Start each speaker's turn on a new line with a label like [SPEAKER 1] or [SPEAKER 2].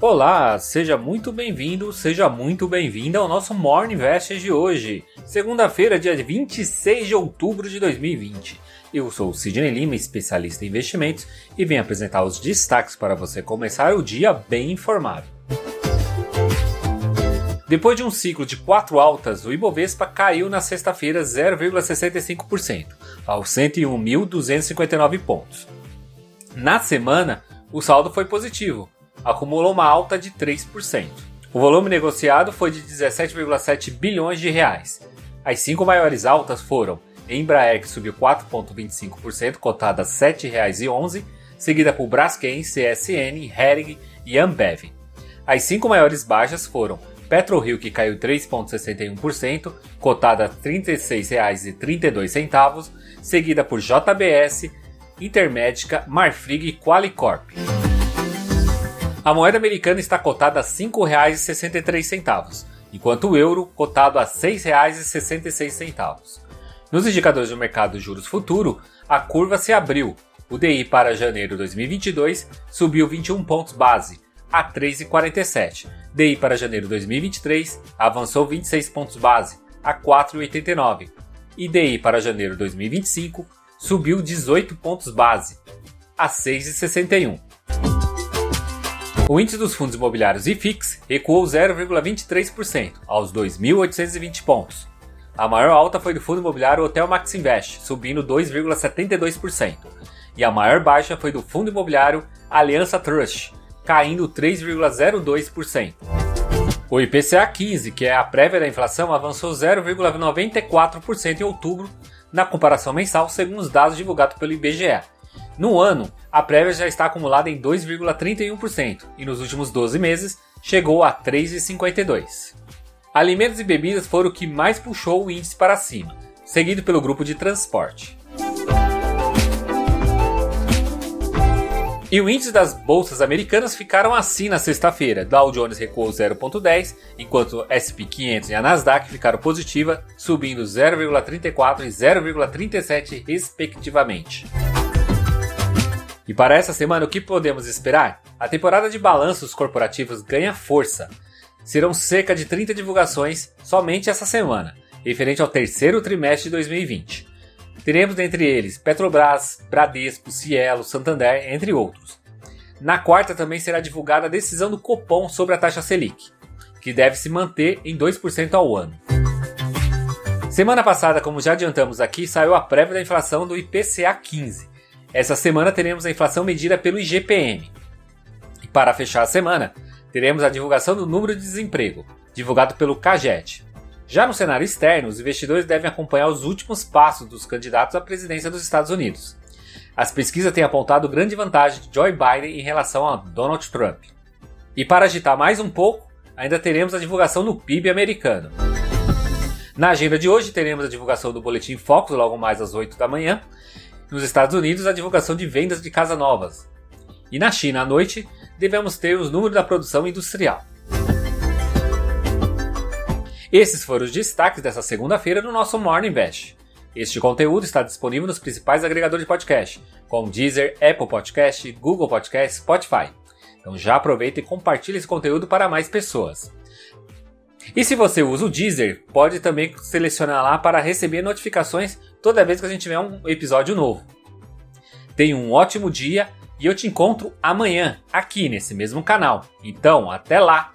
[SPEAKER 1] Olá, seja muito bem-vindo, seja muito bem-vinda ao nosso Morning Invest de hoje, segunda-feira, dia 26 de outubro de 2020. Eu sou o Sidney Lima, especialista em investimentos, e venho apresentar os destaques para você começar o dia bem informado. Depois de um ciclo de quatro altas, o Ibovespa caiu na sexta-feira 0,65%, aos 101.259 pontos. Na semana, o saldo foi positivo, acumulou uma alta de 3%. O volume negociado foi de 17,7 bilhões de reais. As cinco maiores altas foram Embraer, que subiu 4,25%, cotada a R$ 7,11, seguida por Braskem, CSN, Hering e Ambev. As cinco maiores baixas foram PetroRio, que caiu 3,61%, cotada a R$ 36,32, seguida por JBS, Intermédica, Marfrig e Qualicorp. A moeda americana está cotada a R$ 5,63, enquanto o euro cotado a R$ 6,66. Nos indicadores do mercado de juros futuro, a curva se abriu. O DI para janeiro de 2022 subiu 21 pontos base, a 3,47. DI para janeiro de 2023 avançou 26 pontos base, a 4,89. E DI para janeiro de 2025 subiu 18 pontos base, a 6,61. O índice dos fundos imobiliários IFIX recuou 0,23%, aos 2.820 pontos. A maior alta foi do fundo imobiliário Hotel Max Invest, subindo 2,72%. E a maior baixa foi do fundo imobiliário Aliança Trust, caindo 3,02%. O IPCA 15, que é a prévia da inflação, avançou 0,94% em outubro, na comparação mensal, segundo os dados divulgados pelo IBGE, no ano, a prévia já está acumulada em 2,31% e nos últimos 12 meses chegou a 3,52%. Alimentos e bebidas foram o que mais puxou o índice para cima, seguido pelo grupo de transporte. E o índice das bolsas americanas ficaram assim na sexta-feira. Dow Jones recuou 0,10, enquanto SP 500 e a Nasdaq ficaram positiva, subindo 0,34 e 0,37 respectivamente. E para essa semana, o que podemos esperar? A temporada de balanços corporativos ganha força. Serão cerca de 30 divulgações somente essa semana, referente ao terceiro trimestre de 2020. Teremos dentre eles Petrobras, Bradesco, Cielo, Santander, entre outros. Na quarta também será divulgada a decisão do Copom sobre a taxa Selic, que deve se manter em 2% ao ano. Semana passada, como já adiantamos aqui, saiu a prévia da inflação do IPCA 15, essa semana teremos a inflação medida pelo IGPM. E para fechar a semana, teremos a divulgação do número de desemprego, divulgado pelo CAGET. Já no cenário externo, os investidores devem acompanhar os últimos passos dos candidatos à presidência dos Estados Unidos. As pesquisas têm apontado grande vantagem de Joe Biden em relação a Donald Trump. E para agitar mais um pouco, ainda teremos a divulgação do PIB americano. Na agenda de hoje, teremos a divulgação do Boletim Focus logo mais às 8 da manhã nos Estados Unidos, a divulgação de vendas de casas novas. E na China, à noite, devemos ter os números da produção industrial. Esses foram os destaques dessa segunda-feira no nosso Morning Bash. Este conteúdo está disponível nos principais agregadores de podcast, como Deezer, Apple Podcast, Google Podcast, Spotify. Então já aproveita e compartilhe esse conteúdo para mais pessoas. E se você usa o Deezer, pode também selecionar lá para receber notificações toda vez que a gente tiver um episódio novo. Tenha um ótimo dia e eu te encontro amanhã aqui nesse mesmo canal. Então, até lá!